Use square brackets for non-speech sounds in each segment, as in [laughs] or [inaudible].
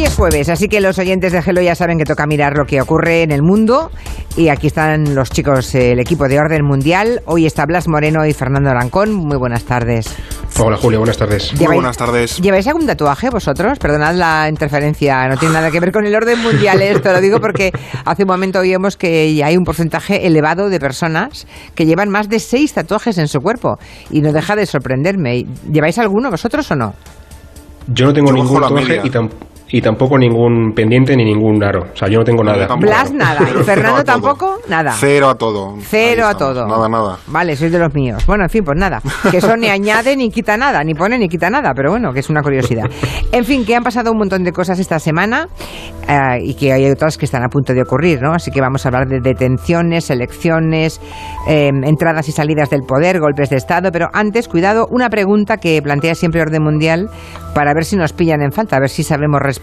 Hoy es jueves, así que los oyentes de Gelo ya saben que toca mirar lo que ocurre en el mundo. Y aquí están los chicos, el equipo de Orden Mundial. Hoy está Blas Moreno y Fernando Arancón. Muy buenas tardes. Hola Julia, buenas tardes. Muy buenas tardes. ¿Lleváis algún tatuaje vosotros? Perdonad la interferencia, no tiene nada que ver con el orden mundial esto, lo digo porque hace un momento oímos que hay un porcentaje elevado de personas que llevan más de seis tatuajes en su cuerpo y no deja de sorprenderme. ¿Lleváis alguno vosotros o no? Yo no tengo Yo ningún tatuaje y, tam- y tampoco ningún pendiente ni ningún aro. O sea, yo no tengo nada. tampoco. Blas nada. [laughs] ¿Y Fernando cero a todo. tampoco? Nada. Cero a todo. Cero a todo. Nada, nada. Vale, sois de los míos. Bueno, en fin, pues nada. Que eso ni añade ni quita nada, ni pone ni quita nada, pero bueno, que es una curiosidad. En fin, que han pasado un montón de cosas esta semana eh, y que hay otras que están a punto de ocurrir, ¿no? Así que vamos a hablar de detenciones, elecciones, eh, entradas y salidas del poder, golpes de Estado, pero antes, cuidado, una pregunta que plantea siempre Orden Mundial para ver si nos pillan en falta, a ver si sabemos responder.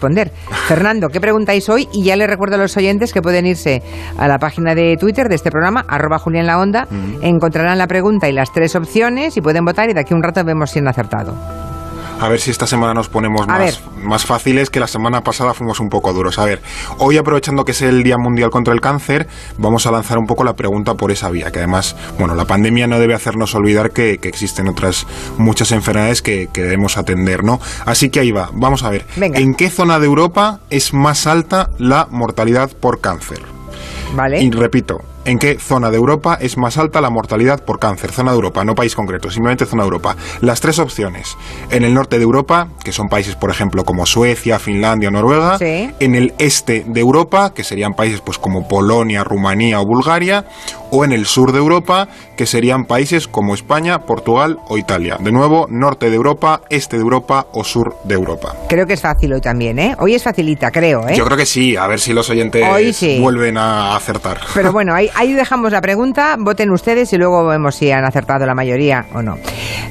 Fernando, ¿qué preguntáis hoy? Y ya les recuerdo a los oyentes que pueden irse a la página de Twitter de este programa, arroba Julián la Onda, encontrarán la pregunta y las tres opciones y pueden votar y de aquí a un rato vemos si han acertado. A ver si esta semana nos ponemos más, más fáciles, que la semana pasada fuimos un poco duros. A ver, hoy aprovechando que es el Día Mundial contra el Cáncer, vamos a lanzar un poco la pregunta por esa vía, que además, bueno, la pandemia no debe hacernos olvidar que, que existen otras muchas enfermedades que, que debemos atender, ¿no? Así que ahí va, vamos a ver. Venga. ¿En qué zona de Europa es más alta la mortalidad por cáncer? ¿Vale? Y repito, ¿en qué zona de Europa es más alta la mortalidad por cáncer? Zona de Europa, no país concreto, simplemente zona de Europa. Las tres opciones. En el norte de Europa, que son países, por ejemplo, como Suecia, Finlandia o Noruega. Sí. En el este de Europa, que serían países pues como Polonia, Rumanía o Bulgaria. O en el sur de Europa, que serían países como España, Portugal o Italia. De nuevo, norte de Europa, este de Europa o sur de Europa. Creo que es fácil hoy también, ¿eh? Hoy es facilita, creo, ¿eh? Yo creo que sí, a ver si los oyentes sí. vuelven a acertar. Pero bueno, ahí, ahí dejamos la pregunta, voten ustedes y luego vemos si han acertado la mayoría o no.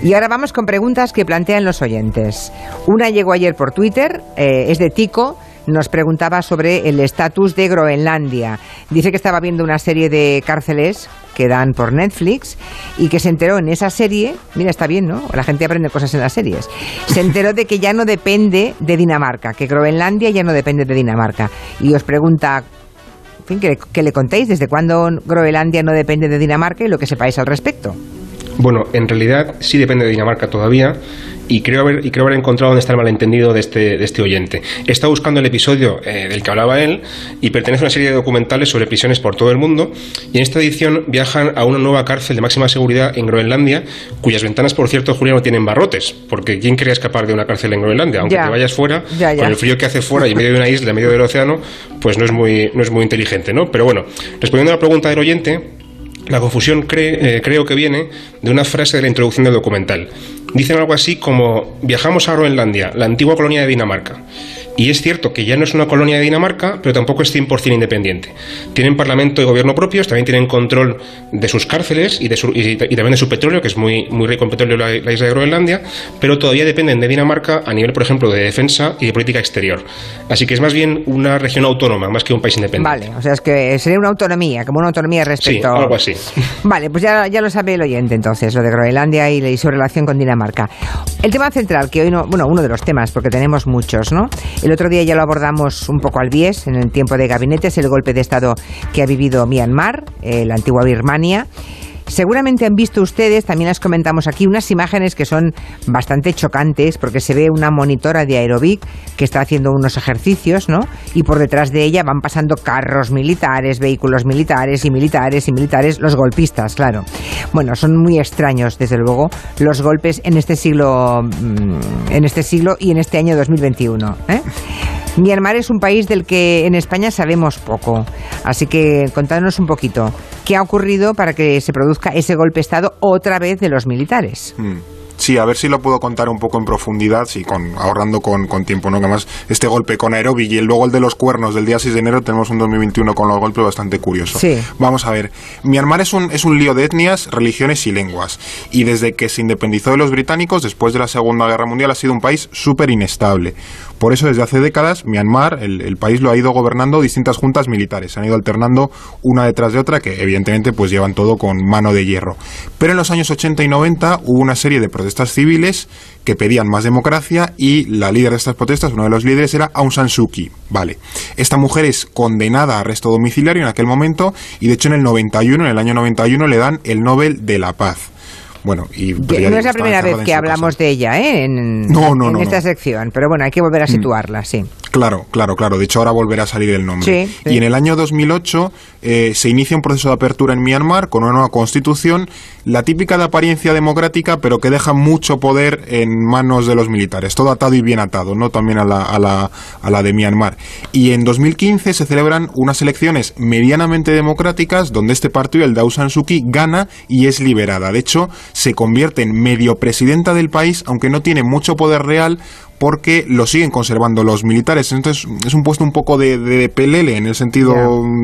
Y ahora vamos con preguntas que plantean los oyentes. Una llegó ayer por Twitter, eh, es de Tico. Nos preguntaba sobre el estatus de Groenlandia. Dice que estaba viendo una serie de cárceles que dan por Netflix y que se enteró en esa serie, mira, está bien, ¿no? La gente aprende cosas en las series. Se enteró de que ya no depende de Dinamarca, que Groenlandia ya no depende de Dinamarca. Y os pregunta, fin, que, que le contéis desde cuándo Groenlandia no depende de Dinamarca y lo que sepáis al respecto. Bueno, en realidad sí depende de Dinamarca todavía y creo haber, y creo haber encontrado dónde está el malentendido de este, de este oyente. He estado buscando el episodio eh, del que hablaba él y pertenece a una serie de documentales sobre prisiones por todo el mundo y en esta edición viajan a una nueva cárcel de máxima seguridad en Groenlandia cuyas ventanas, por cierto, Julia, no tienen barrotes porque ¿quién quería escapar de una cárcel en Groenlandia? Aunque Ya. te vayas fuera, Ya, ya. con el frío que hace fuera y en medio de una isla, en medio del océano, pues no es muy, no es muy inteligente, ¿no? Pero bueno, respondiendo a la pregunta del oyente, la confusión eh, creo que viene de una frase de la introducción del documental. Dicen algo así como viajamos a Groenlandia, la antigua colonia de Dinamarca. Y es cierto que ya no es una colonia de Dinamarca, pero tampoco es 100% independiente. Tienen parlamento y gobierno propios, también tienen control de sus cárceles y, de su- y- y también de su petróleo, que es muy, muy rico en petróleo la, la isla de Groenlandia, pero todavía dependen de Dinamarca a nivel, por ejemplo, de defensa y de política exterior. Así que es más bien una región autónoma, más que un país independiente. Vale, o sea, es que sería una autonomía, como una autonomía Sí, respecto algo así. [laughs] Vale, pues ya, ya lo sabe el oyente entonces, lo de Groenlandia y, y su relación con Dinamarca. El tema central, que hoy no, bueno, uno de los temas, porque tenemos muchos, ¿no? El otro día ya lo abordamos un poco al bies en el tiempo de gabinete, es el golpe de Estado que ha vivido Myanmar, eh, la antigua Birmania. Seguramente han visto ustedes, también las comentamos aquí, unas imágenes que son bastante chocantes porque se ve una monitora de aerobic que está haciendo unos ejercicios, ¿no? Y por detrás de ella van pasando carros militares, vehículos militares y militares y militares, los golpistas, claro. Bueno, son muy extraños, desde luego, los golpes en este siglo, mm, en este siglo y en este año 2021. ¿eh? Myanmar es un país del que en España sabemos poco, así que contadnos un poquito qué ha ocurrido para que se produzca ese golpe de Estado otra vez de los militares. Mm. Sí, a ver si lo puedo contar un poco en profundidad, sí, con, ahorrando con, con tiempo, ¿no? Que además este golpe con Aerobic y luego el de los cuernos del día 6 de enero tenemos un 2021 con los golpes bastante curioso. Sí. Vamos a ver, Myanmar es un, es un lío de etnias, religiones y lenguas. Y desde que se independizó de los británicos, después de la Segunda Guerra Mundial, ha sido un país súper inestable. Por eso desde hace décadas Myanmar, el, el país lo ha ido gobernando distintas juntas militares, se han ido alternando una detrás de otra que evidentemente pues llevan todo con mano de hierro. Pero en los años 80 y 90 hubo una serie de protestas de estas civiles que pedían más democracia y la líder de estas protestas, uno de los líderes, era Aung San Suu Kyi. Vale. Esta mujer es condenada a arresto domiciliario en aquel momento y de hecho en el 91, en el año 91, le dan el Nobel de la Paz. Bueno, y no es la primera vez que hablamos de ella ¿eh? en, en esta sección, pero bueno, hay que volver a mm. situarla, sí. Claro, claro, claro. De hecho, ahora volverá a salir el nombre. Y en el año 2008 eh, se inicia un proceso de apertura en Myanmar con una nueva constitución, la típica de apariencia democrática, pero que deja mucho poder en manos de los militares. Todo atado y bien atado, ¿no? También a la, a la, a la de Myanmar. Y en 2015 se celebran unas elecciones medianamente democráticas donde este partido, el Aung San Suu Kyi, gana y es liberada. De hecho, se convierte en medio presidenta del país, aunque no tiene mucho poder real porque lo siguen conservando los militares. Entonces es un puesto un poco de, de pelele en el sentido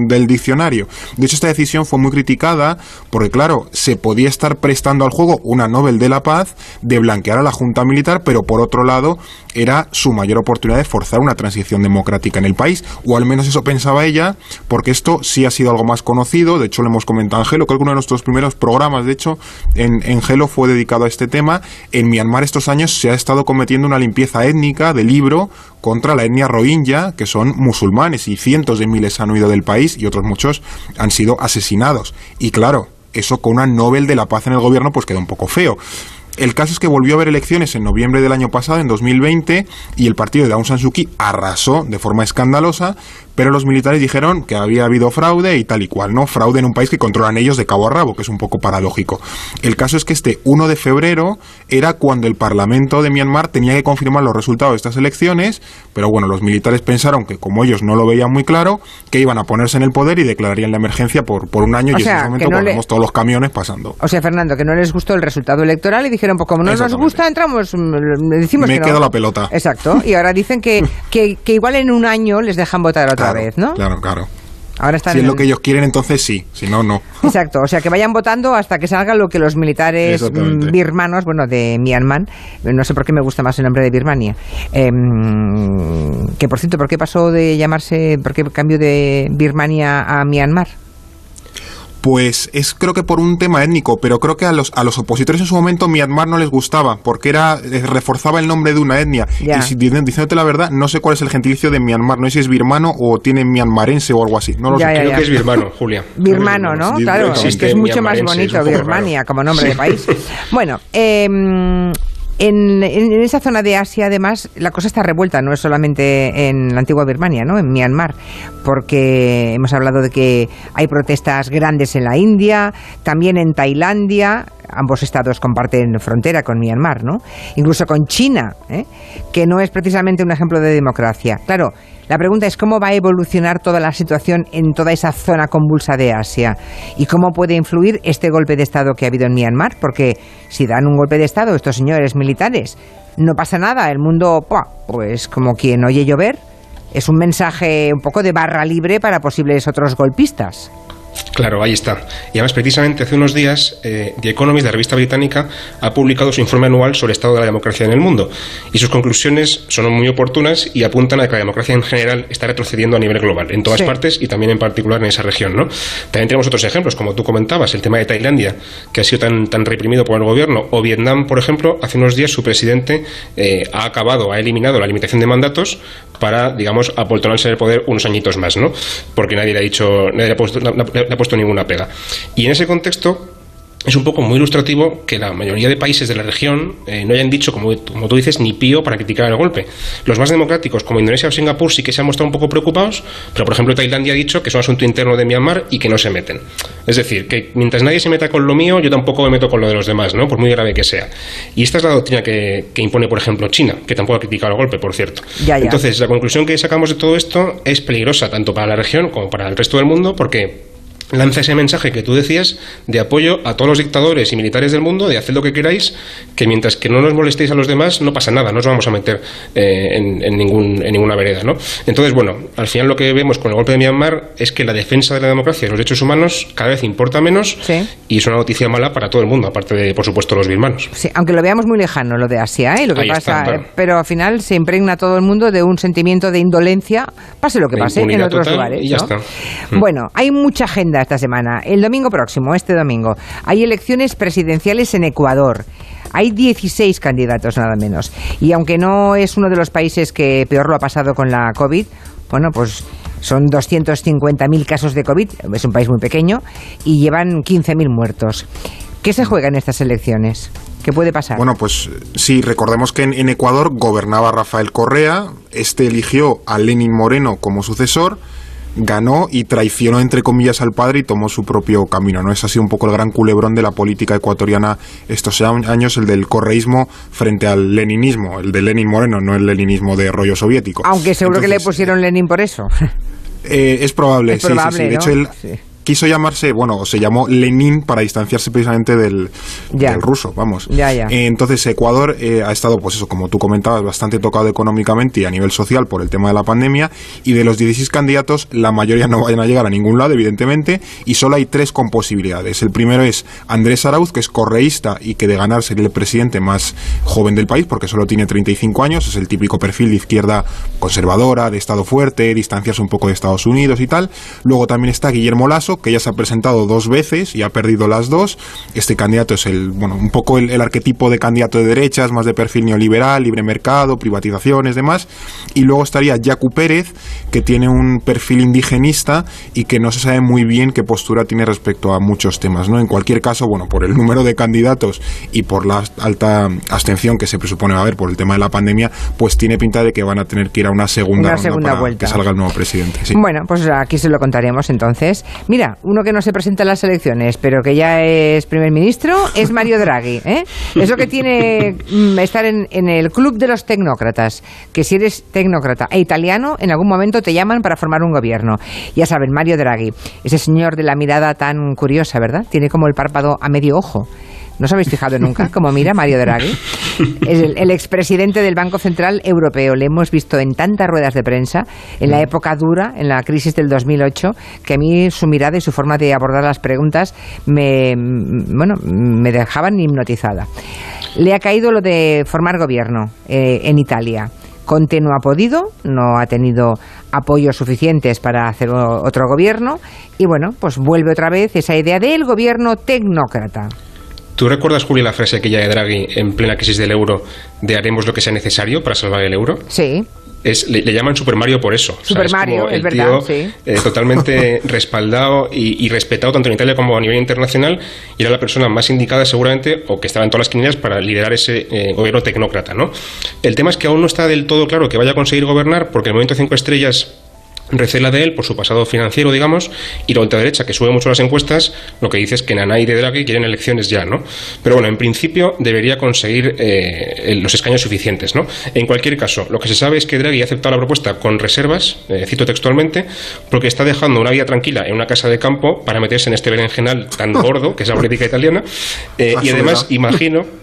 del diccionario. De hecho, esta decisión fue muy criticada porque, claro, se podía estar prestando al juego una Nobel de la Paz de blanquear a la Junta Militar, pero por otro lado era su mayor oportunidad de forzar una transición democrática en el país, o al menos eso pensaba ella, porque esto sí ha sido algo más conocido. De hecho, lo hemos comentado en Gelo, creo que uno de nuestros primeros programas, de hecho, en, en Gelo fue dedicado a este tema. En Myanmar estos años se ha estado cometiendo una limpieza étnica de libro contra la etnia rohingya, que son musulmanes, y cientos de miles han huido del país y otros muchos han sido asesinados. Y claro, eso con una Nobel de la Paz en el gobierno, pues queda un poco feo. El caso es que volvió a haber elecciones en noviembre del año pasado, en 2020, y el partido de Aung San Suu Kyi arrasó de forma escandalosa, pero los militares dijeron que había habido fraude y tal y cual, ¿no? Fraude en un país que controlan ellos de cabo a rabo, que es un poco paradójico. El caso es que este 1 de febrero era cuando el Parlamento de Myanmar tenía que confirmar los resultados de estas elecciones, pero bueno, los militares pensaron que como ellos no lo veían muy claro, que iban a ponerse en el poder y declararían la emergencia por, por un año y en ese momento no todos los camiones pasando. O sea, Fernando, que no les gustó el resultado electoral y dijeron, pues como no nos gusta, entramos, mm, decimos Me que quedo la pelota. Exacto, y ahora dicen que, que, que igual en un año les dejan votar otra vez, ¿no? Claro, claro. Ahora si es lo que ellos quieren, entonces sí, si no, no. [laughs] Exacto, o sea, que vayan votando hasta que salga lo que los militares birmanos, bueno, de Myanmar, no sé por qué me gusta más el nombre de Birmania, em, que por cierto, ¿por qué pasó de llamarse, por qué cambió de Birmania a Myanmar? Pues es creo que por un tema étnico, pero creo que a los, a los opositores en su momento Myanmar no les gustaba, porque era eh, reforzaba el nombre de una etnia. Y si, diciéndote la verdad, no sé cuál es el gentilicio de Myanmar, no sé si es birmano o tiene mianmarense o algo así. No lo sé. creo que es birmano, Julia. Birmano, ¿no? Claro, es que es mucho más bonito, Birmania, como nombre de país. [laughs] Bueno, eh, en, esa zona de Asia, además, la cosa está revuelta, no es solamente en la antigua Birmania, ¿no? en Myanmar, porque hemos hablado de que hay protestas grandes en la India, también en Tailandia, ambos estados comparten frontera con Myanmar, ¿no? incluso con China, ¿eh? que no es precisamente un ejemplo de democracia. Claro, la pregunta es cómo va a evolucionar toda la situación en toda esa zona convulsa de Asia y cómo puede influir este golpe de Estado que ha habido en Myanmar, porque si dan un golpe de Estado estos señores militares, no pasa nada, el mundo, pues como quien oye llover, es un mensaje un poco de barra libre para posibles otros golpistas. Claro, ahí está. Y además, precisamente hace unos días, eh, The Economist, la revista británica, ha publicado su informe anual sobre el estado de la democracia en el mundo. Y sus conclusiones son muy oportunas y apuntan a que la democracia en general está retrocediendo a nivel global, en todas partes y también en particular en esa región. ¿no? También tenemos otros ejemplos, como tú comentabas, el tema de Tailandia, que ha sido tan, tan reprimido por el gobierno, o Vietnam, por ejemplo, hace unos días su presidente eh, ha acabado, ha eliminado la limitación de mandatos para, digamos, apoltronarse en el poder unos añitos más, ¿no? Porque nadie le ha dicho, nadie le ha puesto, puesto ninguna pega. Y en ese contexto, es un poco muy ilustrativo que la mayoría de países de la región eh, no hayan dicho, como, como, tú dices, ni pío para criticar el golpe. Los más democráticos, como Indonesia o Singapur, sí que se han mostrado un poco preocupados, pero por ejemplo Tailandia ha dicho que es un asunto interno de Myanmar y que no se meten. Es decir, que mientras nadie se meta con lo mío, yo tampoco me meto con lo de los demás, ¿no? por muy grave que sea. Y esta es la doctrina que, impone, por ejemplo, China, que tampoco ha criticado el golpe, por cierto. Entonces, la conclusión que sacamos de todo esto es peligrosa tanto para la región como para el resto del mundo, porque lanza ese mensaje que tú decías de apoyo a todos los dictadores y militares del mundo, de hacer lo que queráis, que mientras que no nos molestéis a los demás, no pasa nada, no os vamos a meter eh, en, ningún, en ninguna vereda. ¿no? Entonces, bueno, al final lo que vemos con el golpe de Myanmar es que la defensa de la democracia y los derechos humanos cada vez importa menos y es una noticia mala para todo el mundo, aparte de, por supuesto, los birmanos. Sí, aunque lo veamos muy lejano, lo de Asia, ¿eh? lo que pasa, pero al final se impregna todo el mundo de un sentimiento de indolencia, pase lo que pase en otros lugares. Y ya está. Bueno, hay mucha agenda esta semana. El domingo próximo, este domingo, hay elecciones presidenciales en Ecuador. Hay 16 candidatos nada menos. Y aunque no es uno de los países que peor lo ha pasado con la COVID, bueno, pues son 250.000 casos de COVID, es un país muy pequeño, y llevan 15.000 muertos. ¿Qué se juega en estas elecciones? ¿Qué puede pasar? Bueno, pues sí, recordemos que en, Ecuador gobernaba Rafael Correa, este eligió a Lenin Moreno como sucesor, ganó y traicionó entre comillas al padre y tomó su propio camino. ¿no? Es así un poco el gran culebrón de la política ecuatoriana estos años, el del correísmo frente al leninismo, el de Lenin Moreno, no el leninismo de rollo soviético. Aunque seguro que le pusieron Lenin por eso. Eh, es probable, sí, sí, sí. De hecho, él, quiso llamarse, bueno, o se llamó Lenin para distanciarse precisamente del, ruso, vamos. Ya, ya. entonces, Ecuador eh, ha estado, pues eso, como tú comentabas, bastante tocado económicamente y a nivel social por el tema de la pandemia. Y de los 16 candidatos, la mayoría no vayan a llegar a ningún lado, evidentemente, y solo hay tres con posibilidades. El primero es Andrés Arauz, que es correísta y que de ganar sería el presidente más joven del país, porque solo tiene 35 años, es el típico perfil de izquierda conservadora, de Estado fuerte, distanciarse un poco de Estados Unidos y tal. Luego también está Guillermo Lasso, que ya se ha presentado dos veces y ha perdido las dos. Este candidato es el, bueno, un poco el, arquetipo de candidato de derechas, más de perfil neoliberal, libre mercado, privatizaciones, demás. Y luego estaría Yacu Pérez, que tiene un perfil indigenista y que no se sabe muy bien qué postura tiene respecto a muchos temas, ¿no? En cualquier caso, bueno, por el número de candidatos y por la alta abstención que se presupone va a haber por el tema de la pandemia, pues tiene pinta de que van a tener que ir a una segunda, segunda vuelta. que salga el nuevo presidente. Bueno, pues aquí se lo contaremos entonces. Mira, uno que no se presenta en las elecciones, pero que ya es primer ministro, es Mario Draghi. ¿eh? Eso que tiene mm, estar en, en, el club de los tecnócratas, que si eres tecnócrata e italiano, en algún momento te llaman para formar un gobierno. Ya saben, Mario Draghi, ese señor de la mirada tan curiosa, ¿verdad? Tiene como el párpado a medio ojo. ¿No os habéis fijado nunca cómo mira Mario Draghi? Es el, expresidente del Banco Central Europeo. Le hemos visto en tantas ruedas de prensa, en la época dura, en la crisis del 2008, que a mí su mirada y su forma de abordar las preguntas me, bueno, me dejaban hipnotizada. Le ha caído lo de formar gobierno eh, en Italia. Conte no ha podido, no ha tenido apoyos suficientes para hacer otro gobierno y bueno, pues vuelve otra vez esa idea del gobierno tecnócrata. ¿Tú recuerdas, Julia, la frase aquella de Draghi en plena crisis del euro de haremos lo que sea necesario para salvar el euro? Sí. Es, le, llaman Super Mario por eso. Super Mario, es verdad, sí. Eh, totalmente [laughs] respaldado y, respetado tanto en Italia como a nivel internacional y era la persona más indicada seguramente o que estaba en todas las quinielas para liderar ese eh, gobierno tecnócrata. ¿no? El tema es que aún no está del todo claro que vaya a conseguir gobernar porque el Movimiento Cinco Estrellas recela de él por su pasado financiero, digamos, y la ultraderecha, que sube mucho las encuestas, lo que dice es que Nanay de Draghi quieren elecciones ya, ¿no? Pero bueno, en principio debería conseguir eh, los escaños suficientes, ¿no? En cualquier caso, lo que se sabe es que Draghi ha aceptado la propuesta con reservas, eh, cito textualmente, porque está dejando una vida tranquila en una casa de campo para meterse en este berenjenal tan [laughs] gordo, que es la política italiana, eh, y además imagino [laughs]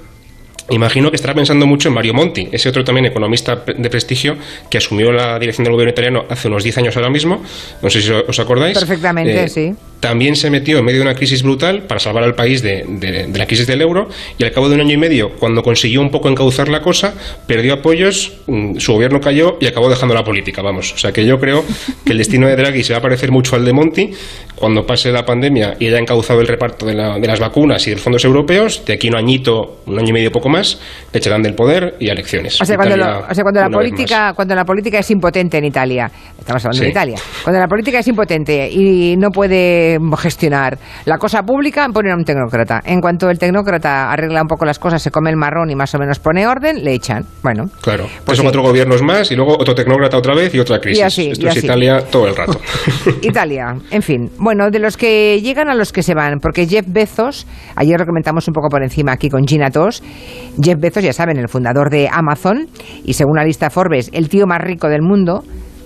Imagino que estará pensando mucho en Mario Monti, ese otro también economista de prestigio que asumió la dirección del gobierno italiano hace unos 10 años ahora mismo. No sé si os acordáis. Perfectamente, eh, sí también se metió en medio de una crisis brutal para salvar al país de, la crisis del euro y al cabo de un año y medio, cuando consiguió un poco encauzar la cosa, perdió apoyos, mm, su gobierno cayó y acabó dejando la política, vamos. O sea que yo creo que el destino de Draghi se va a parecer mucho al de Monti cuando pase la pandemia y haya encauzado el reparto de, las vacunas y de los fondos europeos, de aquí un añito, un año y medio poco más, le echarán del poder y elecciones. O sea, cuando, la política, cuando la política es impotente en Italia, estamos hablando de Italia, cuando la política es impotente y no puede gestionar la cosa pública, ponen a un tecnócrata. En cuanto el tecnócrata arregla un poco las cosas, se come el marrón y más o menos pone orden, le echan. Bueno. Claro. Pues son cuatro gobiernos más y luego otro tecnócrata otra vez y otra crisis. Esto es Italia todo el rato. [laughs] Italia, en fin. Bueno, de los que llegan a los que se van, porque Jeff Bezos, ayer lo comentamos un poco por encima aquí con Gina Tos, Jeff Bezos, ya saben, el fundador de Amazon, y según la lista Forbes, el tío más rico del mundo,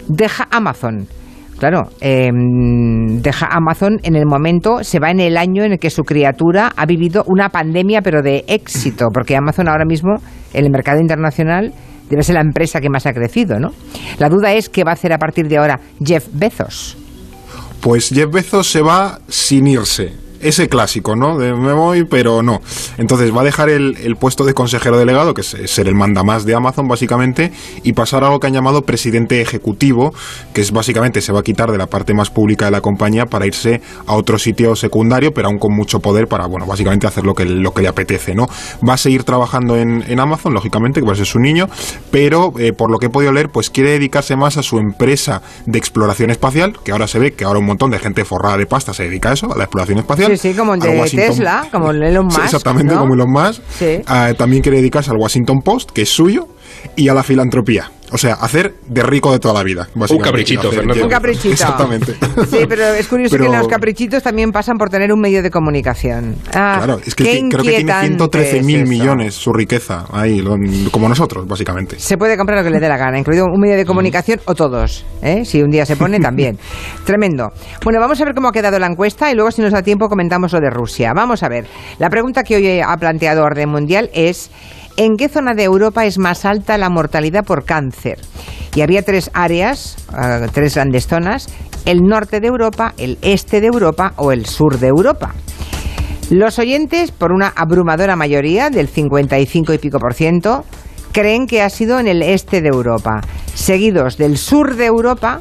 deja Amazon Claro, em, deja Amazon en el momento, se va en el año en el que su criatura ha vivido una pandemia, pero de éxito, porque Amazon ahora mismo en el mercado internacional debe ser la empresa que más ha crecido, ¿no? La duda es qué va a hacer a partir de ahora Jeff Bezos. Pues Jeff Bezos se va sin irse ese clásico, ¿no? De me voy, pero no. Entonces va a dejar el, puesto de consejero delegado, que es ser el mandamás de Amazon, básicamente, y pasar a algo que han llamado presidente ejecutivo, que es básicamente se va a quitar de la parte más pública de la compañía para irse a otro sitio secundario, pero aún con mucho poder para, bueno, básicamente hacer lo que, le apetece, ¿no? Va a seguir trabajando en, Amazon, lógicamente, que va a ser su niño, pero eh, por lo que he podido leer, pues quiere dedicarse más a su empresa de exploración espacial, que ahora se ve que ahora un montón de gente forrada de pasta se dedica a eso, a la exploración espacial. Sí, sí, como el de Tesla, como el Elon Musk. exactamente, como Elon Musk. Ah, también quiere dedicarse al Washington Post, que es suyo, y a la filantropía. O sea, hacer de rico de toda la vida. Un caprichito, Fernando. Un caprichito. Exactamente. Sí, pero es curioso que los caprichitos también pasan por tener un medio de comunicación. Ah, claro, es que creo que tiene 113 mil millones su riqueza ahí, como nosotros, básicamente. Se puede comprar lo que le dé la gana, incluido un medio de comunicación o todos. ¿eh? Si un día se pone, también. [laughs] Tremendo. Bueno, vamos a ver cómo ha quedado la encuesta y luego, si nos da tiempo, comentamos lo de Rusia. Vamos a ver. La pregunta que hoy ha planteado Orden Mundial es. ¿En qué zona de Europa es más alta la mortalidad por cáncer? Y había tres áreas, eh, tres grandes zonas, el norte de Europa, el este de Europa o el sur de Europa. Los oyentes, por una abrumadora mayoría, del 55 y pico por ciento, creen que ha sido en el este de Europa, seguidos del sur de Europa,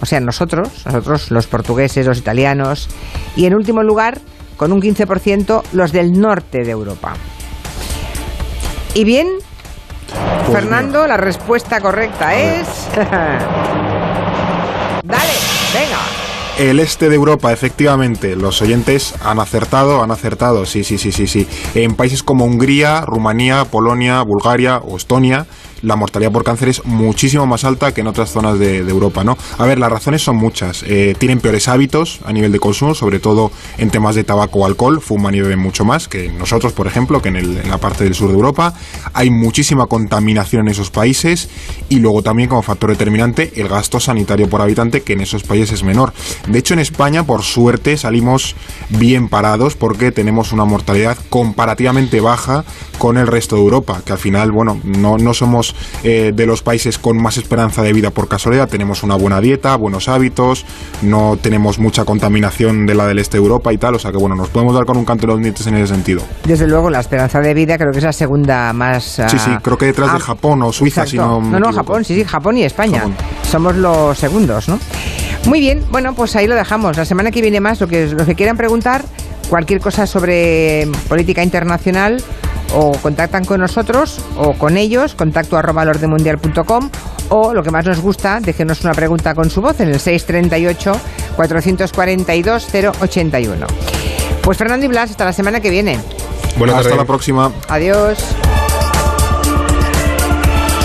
o sea, nosotros, nosotros los portugueses, los italianos, y en último lugar, con un 15%, los del norte de Europa. ¿Y bien? Pues Fernando, la respuesta correcta es... [laughs] Dale, venga. El este de Europa, efectivamente, los oyentes han acertado, han acertado, sí, sí, sí, sí, sí. En países como Hungría, Rumanía, Polonia, Bulgaria o Estonia, la mortalidad por cáncer es muchísimo más alta que en otras zonas de, Europa, ¿no? A ver, las razones son muchas. Eh, tienen peores hábitos a nivel de consumo, sobre todo en temas de tabaco o alcohol, fuman y beben mucho más que nosotros, por ejemplo, que en, la parte del sur de Europa. Hay muchísima contaminación en esos países y luego también como factor determinante el gasto sanitario por habitante que en esos países es menor. De hecho, en España, por suerte, salimos bien parados porque tenemos una mortalidad comparativamente baja con el resto de Europa, que al final, bueno, no, no somos eh, de los países con más esperanza de vida por casualidad. Tenemos una buena dieta, buenos hábitos, no tenemos mucha contaminación de la del este de Europa y tal. O sea que bueno, nos podemos dar con un canto de los dientes en ese sentido. Desde luego, la esperanza de vida creo que es la segunda más. sí, sí, ah, creo que detrás de ah, Japón o Suiza, si no. No, no, Japón, sí, sí, Japón y España. Somos los segundos, ¿no? Muy bien, bueno, pues ahí lo dejamos. La semana que viene más, lo que, lo que quieran preguntar, cualquier cosa sobre política internacional o contactan con nosotros o con ellos, contacto arroba lordemundial.com o lo que más nos gusta, déjenos una pregunta con su voz en el 638 442 081. Pues Fernando y Blas, hasta la semana que viene. Buenas Hasta la próxima. Adiós.